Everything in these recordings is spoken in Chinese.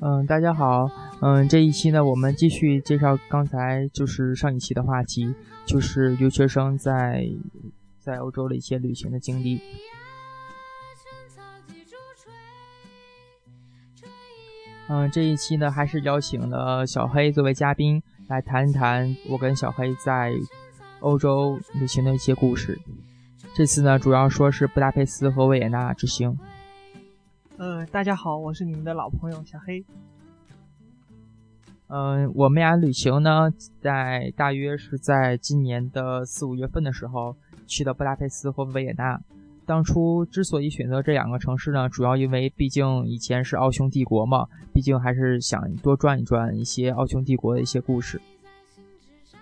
嗯，大家好，嗯，这一期呢，我们继续介绍刚才就是上一期的话题，就是留学生在在欧洲的一些旅行的经历。嗯，这一期呢，还是邀请了小黑作为嘉宾来谈一谈我跟小黑在欧洲旅行的一些故事。这次呢，主要说是布达佩斯和维也纳之行。呃，大家好，我是你们的老朋友小黑。嗯，我们俩旅行呢，在大约是在今年的四五月份的时候去的布达佩斯和维也纳。当初之所以选择这两个城市呢，主要因为毕竟以前是奥匈帝国嘛，毕竟还是想多转一转一些奥匈帝国的一些故事。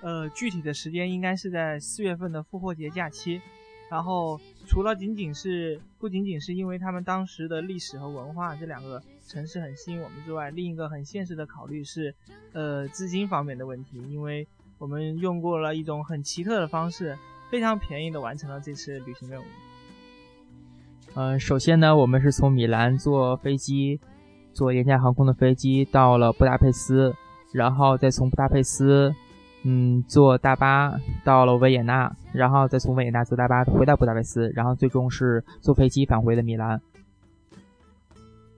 呃，具体的时间应该是在四月份的复活节假期。然后，除了仅仅是不仅仅是因为他们当时的历史和文化这两个城市很吸引我们之外，另一个很现实的考虑是，呃，资金方面的问题。因为我们用过了一种很奇特的方式，非常便宜的完成了这次旅行任务。嗯，首先呢，我们是从米兰坐飞机，坐廉价航空的飞机到了布达佩斯，然后再从布达佩斯。嗯，坐大巴到了维也纳，然后再从维也纳坐大巴回到布达佩斯，然后最终是坐飞机返回的米兰。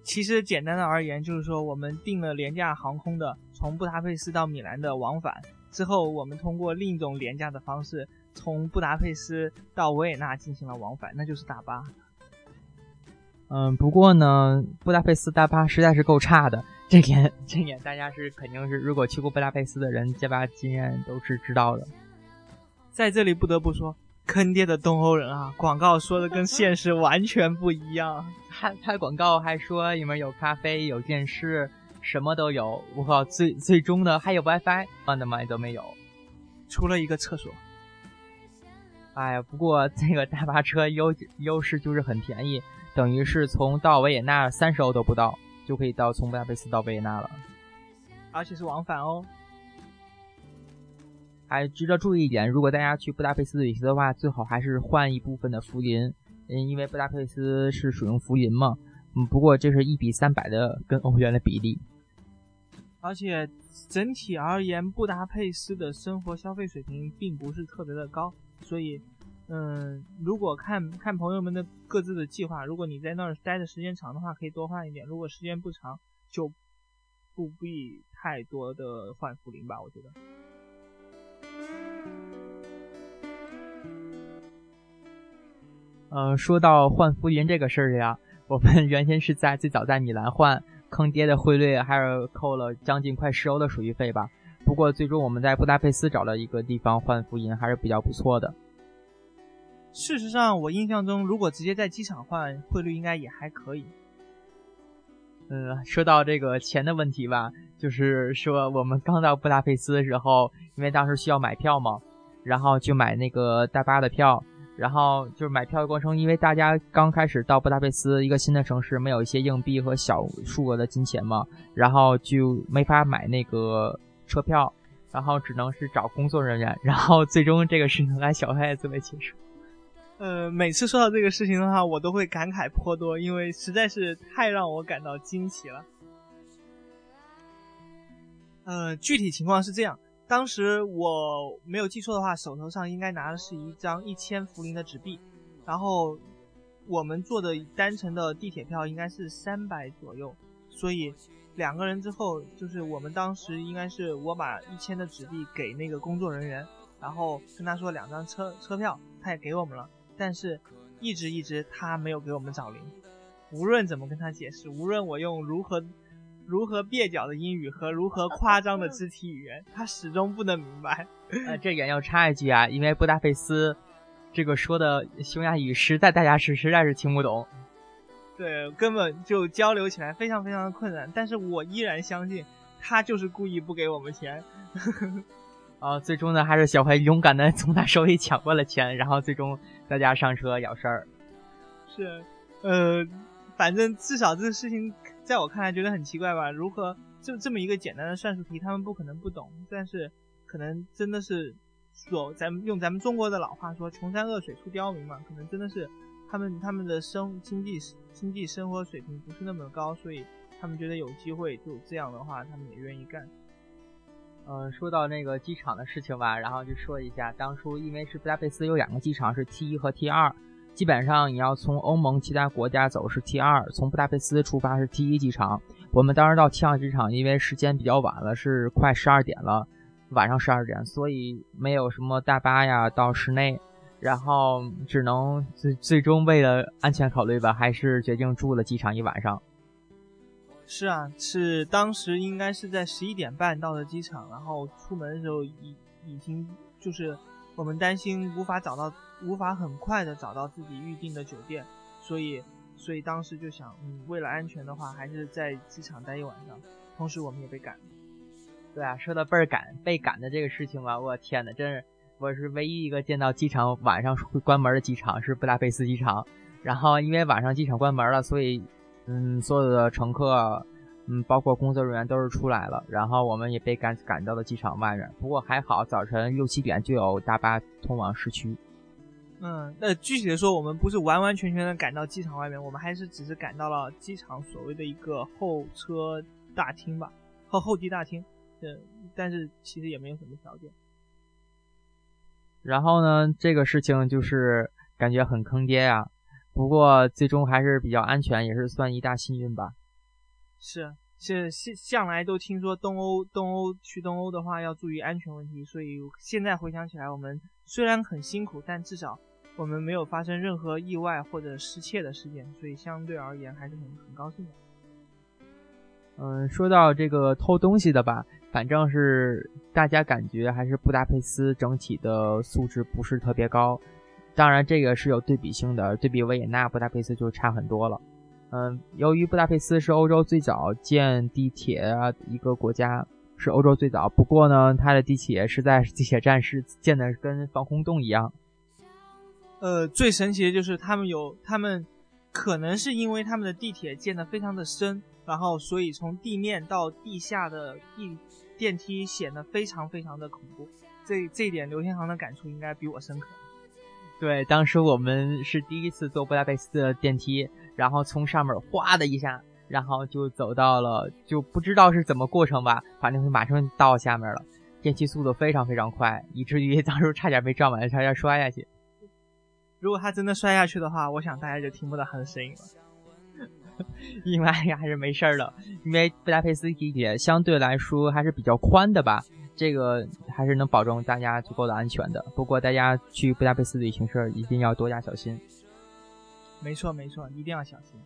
其实简单的而言，就是说我们订了廉价航空的从布达佩斯到米兰的往返，之后我们通过另一种廉价的方式从布达佩斯到维也纳进行了往返，那就是大巴。嗯，不过呢，布达佩斯大巴实在是够差的。这点，这点大家是肯定是，如果去过布达佩斯的人，这把经验都是知道的。在这里不得不说，坑爹的东欧人啊，广告说的跟现实完全不一样。他他广告还说里面有咖啡、有电视，什么都有。我靠，最最终的还有 WiFi，的嘛都没有，除了一个厕所。哎呀，不过这个大巴车优优势就是很便宜，等于是从到维也纳三十欧都不到。就可以到从布达佩斯到维也纳了，而且是往返哦。还值得注意一点，如果大家去布达佩斯旅行的话，最好还是换一部分的福林，嗯，因为布达佩斯是使用福林嘛。嗯，不过这是一比三百的跟欧元的比例。而且整体而言，布达佩斯的生活消费水平并不是特别的高，所以。嗯，如果看看朋友们的各自的计划，如果你在那儿待的时间长的话，可以多换一点；如果时间不长，就不必太多的换福林吧。我觉得。嗯，说到换福林这个事儿呀，我们 原先是在最早在米兰换，坑爹的汇率还是扣了将近快十欧的手续费吧。不过最终我们在布达佩斯找了一个地方换福银，还是比较不错的。事实上，我印象中，如果直接在机场换，汇率应该也还可以。嗯，说到这个钱的问题吧，就是说我们刚到布达佩斯的时候，因为当时需要买票嘛，然后就买那个大巴的票，然后就是买票的过程，因为大家刚开始到布达佩斯一个新的城市，没有一些硬币和小数额的金钱嘛，然后就没法买那个车票，然后只能是找工作人员，然后最终这个事情来小黑作为解释。呃，每次说到这个事情的话，我都会感慨颇多，因为实在是太让我感到惊奇了。呃，具体情况是这样，当时我没有记错的话，手头上应该拿的是一张一千福林的纸币，然后我们坐的单程的地铁票应该是三百左右，所以两个人之后，就是我们当时应该是我把一千的纸币给那个工作人员，然后跟他说两张车车票，他也给我们了。但是，一直一直他没有给我们找零，无论怎么跟他解释，无论我用如何如何蹩脚的英语和如何夸张的肢体语言，他始终不能明白。呃，这点要插一句啊，因为布达佩斯这个说的匈牙语实在大家是实在是听不懂，对，根本就交流起来非常非常的困难。但是我依然相信他就是故意不给我们钱。啊，最终呢，还是小黑勇敢的 从他手里抢过了钱，然后最终。大家上车了事儿，是，呃，反正至少这个事情在我看来觉得很奇怪吧？如何就这么一个简单的算术题，他们不可能不懂，但是可能真的是所咱们用咱们中国的老话说“穷山恶水出刁民”嘛，可能真的是他们他们的生经济经济生活水平不是那么高，所以他们觉得有机会就这样的话，他们也愿意干。嗯，说到那个机场的事情吧，然后就说一下，当初因为是布达佩斯有两个机场是 T 一和 T 二，基本上你要从欧盟其他国家走是 T 二，从布达佩斯出发是 T 一机场。我们当时到 T 二机场，因为时间比较晚了，是快十二点了，晚上十二点，所以没有什么大巴呀到室内，然后只能最最终为了安全考虑吧，还是决定住了机场一晚上。是啊，是当时应该是在十一点半到的机场，然后出门的时候已已经就是我们担心无法找到，无法很快的找到自己预定的酒店，所以所以当时就想，嗯，为了安全的话，还是在机场待一晚上。同时我们也被赶。对啊，说到倍儿赶被赶的这个事情吧，我天呐，真是我是唯一一个见到机场晚上会关门的机场是布达佩斯机场，然后因为晚上机场关门了，所以。嗯，所有的乘客，嗯，包括工作人员都是出来了，然后我们也被赶赶到了机场外面。不过还好，早晨六七点就有大巴通往市区。嗯，那具体的说，我们不是完完全全的赶到机场外面，我们还是只是赶到了机场所谓的一个候车大厅吧，和候机大厅。嗯，但是其实也没有什么条件。然后呢，这个事情就是感觉很坑爹呀。不过最终还是比较安全，也是算一大幸运吧。是是向向来都听说东欧东欧去东欧的话要注意安全问题，所以现在回想起来，我们虽然很辛苦，但至少我们没有发生任何意外或者失窃的事件，所以相对而言还是很很高兴的。嗯，说到这个偷东西的吧，反正是大家感觉还是布达佩斯整体的素质不是特别高。当然，这个是有对比性的，对比维也纳、布达佩斯就差很多了。嗯，由于布达佩斯是欧洲最早建地铁啊一个国家，是欧洲最早。不过呢，它的地铁是在地铁站是建的跟防空洞一样。呃，最神奇的就是他们有，他们可能是因为他们的地铁建的非常的深，然后所以从地面到地下的地电梯显得非常非常的恐怖。这这一点，刘天航的感触应该比我深刻。对，当时我们是第一次坐布达佩斯的电梯，然后从上面哗的一下，然后就走到了，就不知道是怎么过程吧，反正马上到下面了。电梯速度非常非常快，以至于当时差点被撞完，差点摔下去。如果他真的摔下去的话，我想大家就听不到他的声音了。应该还是没事儿的，因为布达佩斯地铁相对来说还是比较宽的吧。这个还是能保证大家足够的安全的。不过大家去布达佩斯旅行时一定要多加小心。没错没错，一定要小心。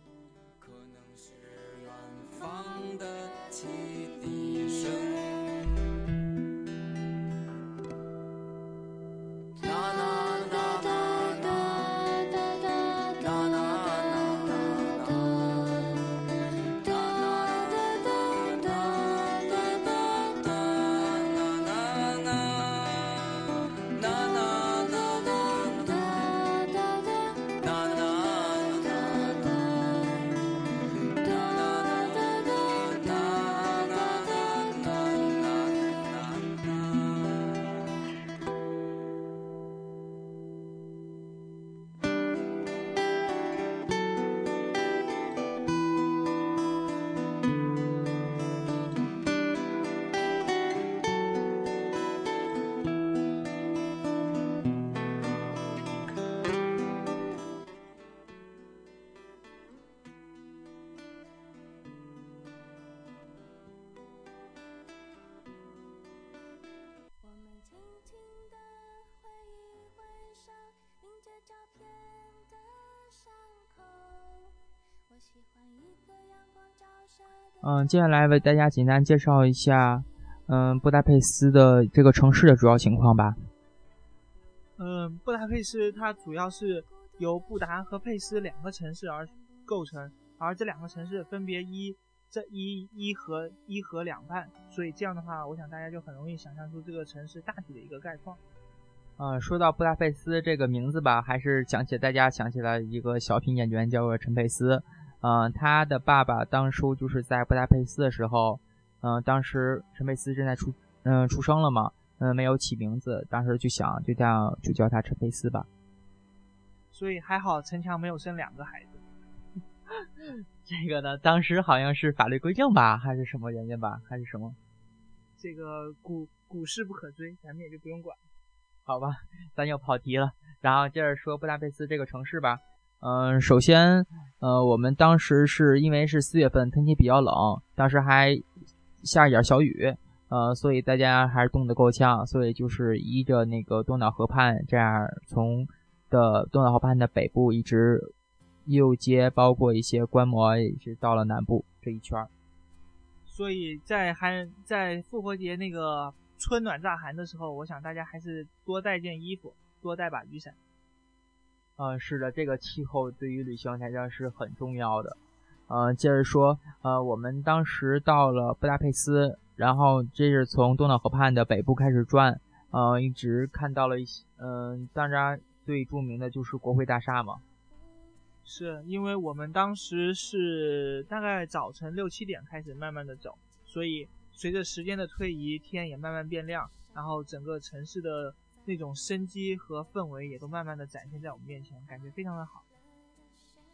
嗯，接下来为大家简单介绍一下，嗯，布达佩斯的这个城市的主要情况吧。嗯，布达佩斯它主要是由布达和佩斯两个城市而构成，而这两个城市分别一这一一河一河两半，所以这样的话，我想大家就很容易想象出这个城市大体的一个概况。嗯，说到布达佩斯这个名字吧，还是想起大家想起来一个小品演员，叫做陈佩斯。嗯，他的爸爸当初就是在布达佩斯的时候，嗯，当时陈佩斯正在出，嗯，出生了嘛，嗯，没有起名字，当时就想就叫就叫他陈佩斯吧。所以还好陈强没有生两个孩子。这个呢，当时好像是法律规定吧，还是什么原因吧，还是什么？这个古古事不可追，咱们也就不用管。好吧，咱又跑题了。然后接着说布达佩斯这个城市吧。嗯，首先，呃，我们当时是因为是四月份，天气比较冷，当时还下一点小雨，呃，所以大家还是冻得够呛，所以就是依着那个多瑙河畔，这样从的多瑙河畔的北部一直右街，包括一些观摩，一直到了南部这一圈。所以在寒在复活节那个春暖乍寒的时候，我想大家还是多带件衣服，多带把雨伞。嗯，是的，这个气候对于旅行来讲是很重要的。嗯，接着说，呃，我们当时到了布达佩斯，然后这是从多瑙河畔的北部开始转，呃，一直看到了一些，嗯，当然最著名的就是国会大厦嘛。是因为我们当时是大概早晨六七点开始慢慢的走，所以随着时间的推移，天也慢慢变亮，然后整个城市的。那种生机和氛围也都慢慢的展现在我们面前，感觉非常的好。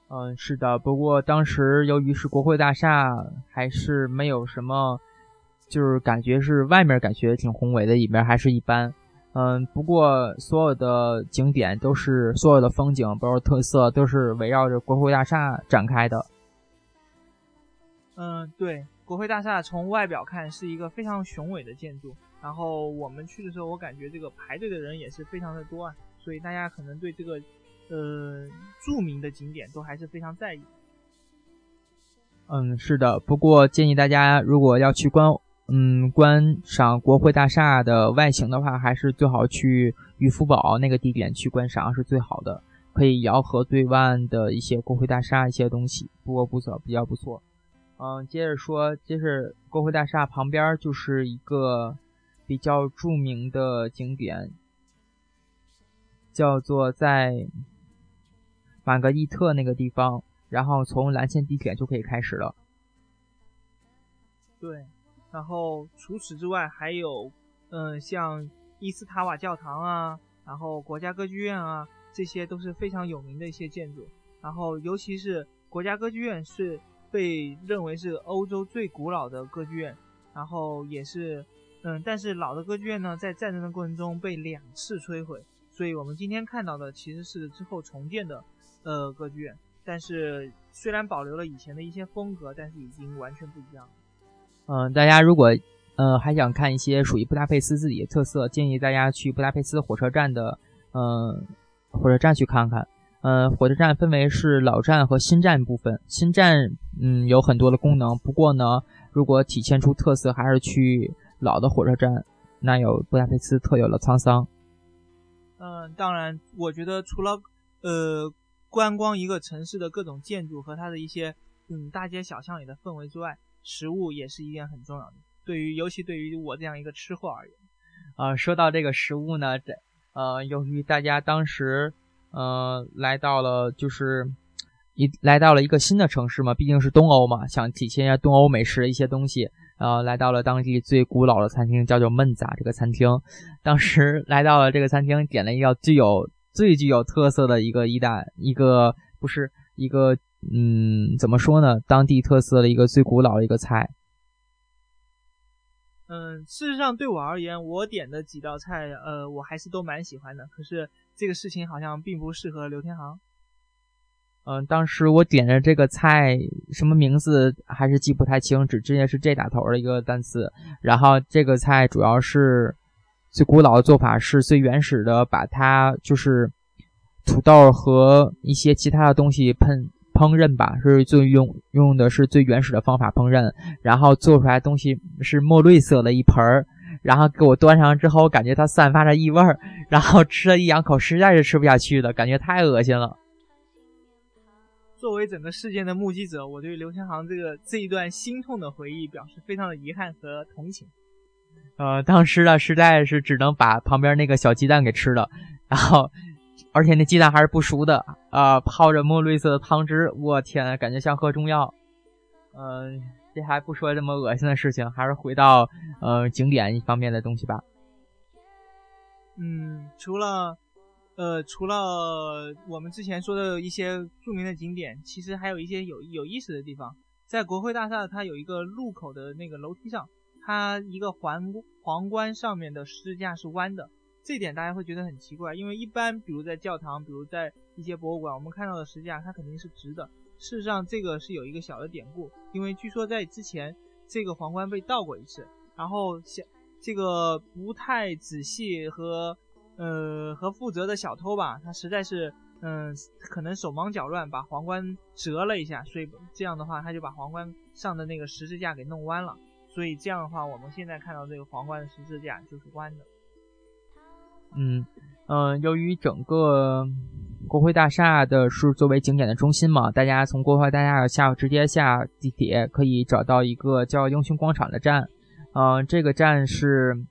嗯，是的。不过当时由于是国会大厦，还是没有什么，就是感觉是外面感觉挺宏伟的，里面还是一般。嗯，不过所有的景点都是所有的风景，包括特色，都是围绕着国会大厦展开的。嗯，对，国会大厦从外表看是一个非常雄伟的建筑。然后我们去的时候，我感觉这个排队的人也是非常的多啊，所以大家可能对这个，呃，著名的景点都还是非常在意。嗯，是的。不过建议大家如果要去观，嗯，观赏国会大厦的外形的话，还是最好去渔夫堡那个地点去观赏是最好的，可以遥河对岸的一些国会大厦一些东西，不过不错，比较不错。嗯，接着说，就是国会大厦旁边就是一个。比较著名的景点叫做在玛格丽特那个地方，然后从蓝线地铁就可以开始了。对，然后除此之外还有，嗯，像伊斯塔瓦教堂啊，然后国家歌剧院啊，这些都是非常有名的一些建筑。然后尤其是国家歌剧院是被认为是欧洲最古老的歌剧院，然后也是。嗯，但是老的歌剧院呢，在战争的过程中被两次摧毁，所以我们今天看到的其实是之后重建的，呃，歌剧院。但是虽然保留了以前的一些风格，但是已经完全不一样。嗯，大家如果呃还想看一些属于布达佩斯自己的特色，建议大家去布达佩斯火车站的嗯火车站去看看。嗯，火车站分为是老站和新站部分，新站嗯有很多的功能，不过呢，如果体现出特色，还是去。老的火车站，那有布达佩斯特有的沧桑。嗯，当然，我觉得除了呃观光一个城市的各种建筑和它的一些嗯大街小巷里的氛围之外，食物也是一件很重要的。对于尤其对于我这样一个吃货而言，啊，说到这个食物呢，这呃，由于大家当时呃来到了就是一来到了一个新的城市嘛，毕竟是东欧嘛，想体现一下东欧美食的一些东西。呃，来到了当地最古老的餐厅，叫做闷杂这个餐厅。当时来到了这个餐厅，点了一道具有最具有特色的一个意大一个不是一个嗯，怎么说呢？当地特色的一个最古老的一个菜。嗯，事实上对我而言，我点的几道菜，呃，我还是都蛮喜欢的。可是这个事情好像并不适合刘天航。嗯，当时我点的这个菜什么名字还是记不太清，只记得是 J 打头的一个单词。然后这个菜主要是最古老的做法，是最原始的，把它就是土豆和一些其他的东西烹烹饪吧，是最用用的是最原始的方法烹饪，然后做出来东西是墨绿色的一盆儿，然后给我端上之后，感觉它散发着异味儿，然后吃了一两口，实在是吃不下去了，感觉太恶心了。作为整个事件的目击者，我对刘天航这个这一段心痛的回忆表示非常的遗憾和同情。呃，当时呢，实在是只能把旁边那个小鸡蛋给吃了，然后，而且那鸡蛋还是不熟的，啊，泡着墨绿色的汤汁，我天，感觉像喝中药。嗯，这还不说这么恶心的事情，还是回到呃景点一方面的东西吧。嗯，除了。呃，除了我们之前说的一些著名的景点，其实还有一些有有意思的地方。在国会大厦，它有一个入口的那个楼梯上，它一个皇皇冠上面的十字架是弯的，这点大家会觉得很奇怪，因为一般比如在教堂，比如在一些博物馆，我们看到的十字架它肯定是直的。事实上，这个是有一个小的典故，因为据说在之前这个皇冠被倒过一次，然后像这个不太仔细和呃和负责的小偷吧，他实在是。嗯，可能手忙脚乱把皇冠折了一下，所以这样的话他就把皇冠上的那个十字架给弄弯了。所以这样的话，我们现在看到这个皇冠的十字架就是弯的。嗯嗯，由于整个国会大厦的是作为景点的中心嘛，大家从国会大厦下直接下地铁可以找到一个叫英雄广场的站。嗯，这个站是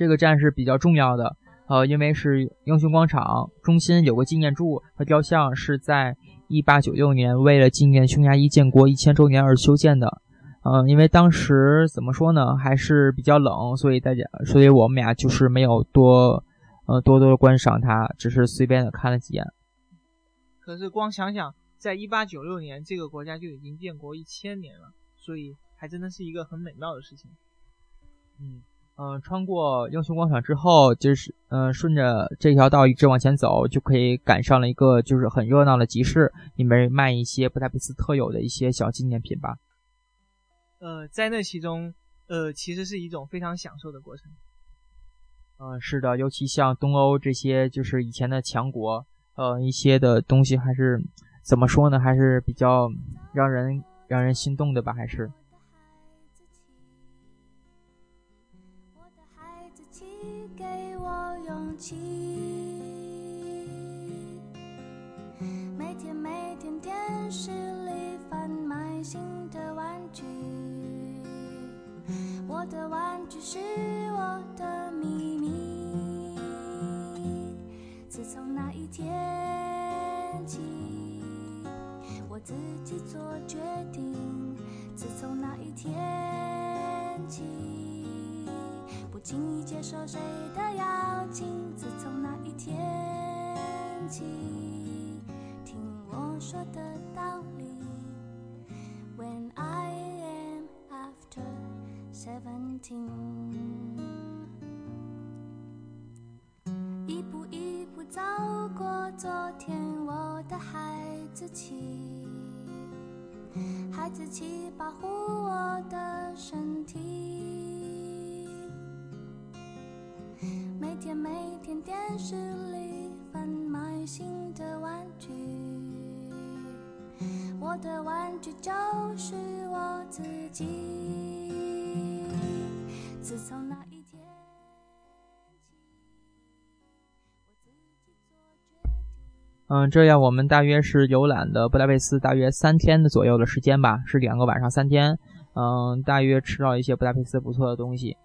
这个站是比较重要的。呃，因为是英雄广场中心有个纪念柱和雕像，是在一八九六年为了纪念匈牙利建国一千周年而修建的。嗯，因为当时怎么说呢，还是比较冷，所以大家，所以我们俩就是没有多，呃，多多的观赏它，只是随便的看了几眼。可是光想想，在一八九六年，这个国家就已经建国一千年了，所以还真的是一个很美妙的事情。嗯。嗯，穿过英雄广场之后，就是嗯，顺着这条道一直往前走，就可以赶上了一个就是很热闹的集市，里面卖一些布达佩斯特有的一些小纪念品吧。呃，在那其中，呃，其实是一种非常享受的过程。嗯，是的，尤其像东欧这些就是以前的强国，呃，一些的东西还是怎么说呢，还是比较让人让人心动的吧，还是。起，每天每天电视里贩卖新的玩具，我的玩具是我的秘密。自从那一天起，我自己做决定。自从那一天起。轻易接受谁的邀请？自从那一天起，听我说的道理。When I am after seventeen，一步一步走过昨天，我的孩子气，孩子气保护我电视里贩卖新的玩具，我的玩具就是我自己。自从那一天起嗯，这样我们大约是游览的布达佩斯大约三天的左右的时间吧，是两个晚上三天。嗯，大约吃到一些布达佩斯不错的东西。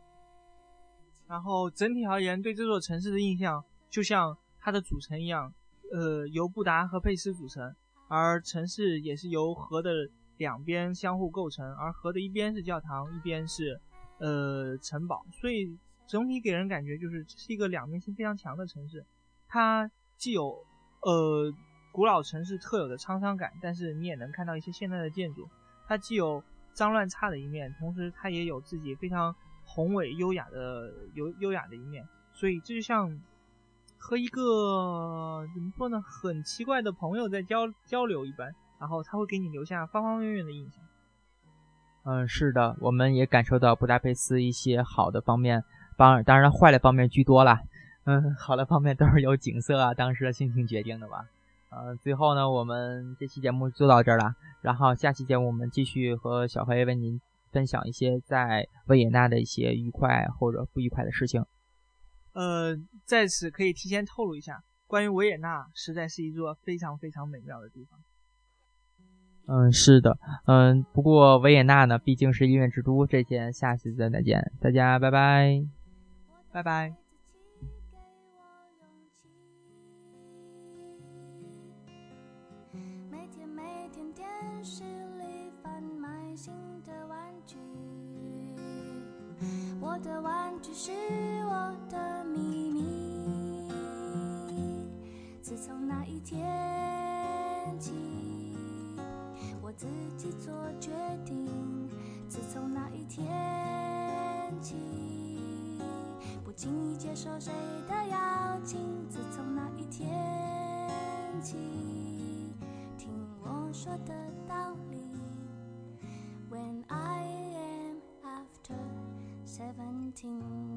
然后整体而言，对这座城市的印象就像它的组成一样，呃，由布达和佩斯组成，而城市也是由河的两边相互构成，而河的一边是教堂，一边是呃城堡，所以整体给人感觉就是这是一个两面性非常强的城市。它既有呃古老城市特有的沧桑感，但是你也能看到一些现代的建筑。它既有脏乱差的一面，同时它也有自己非常。宏伟优雅的优优雅的一面，所以这就像和一个怎么说呢，很奇怪的朋友在交交流一般，然后他会给你留下方方面面的印象。嗯，是的，我们也感受到布达佩斯一些好的方面，当然当然坏的方面居多啦。嗯，好的方面都是由景色啊，当时的心情决定的吧。嗯，最后呢，我们这期节目就到这儿了，然后下期节目我们继续和小黑为您。分享一些在维也纳的一些愉快或者不愉快的事情。呃，在此可以提前透露一下，关于维也纳，实在是一座非常非常美妙的地方。嗯，是的，嗯，不过维也纳呢，毕竟是音乐之都，这件下次再见，大家拜拜，拜拜。我的玩具是我的秘密。自从那一天起，我自己做决定。自从那一天起，不轻易接受谁的邀请。自从那一天起，听我说的 seventeen。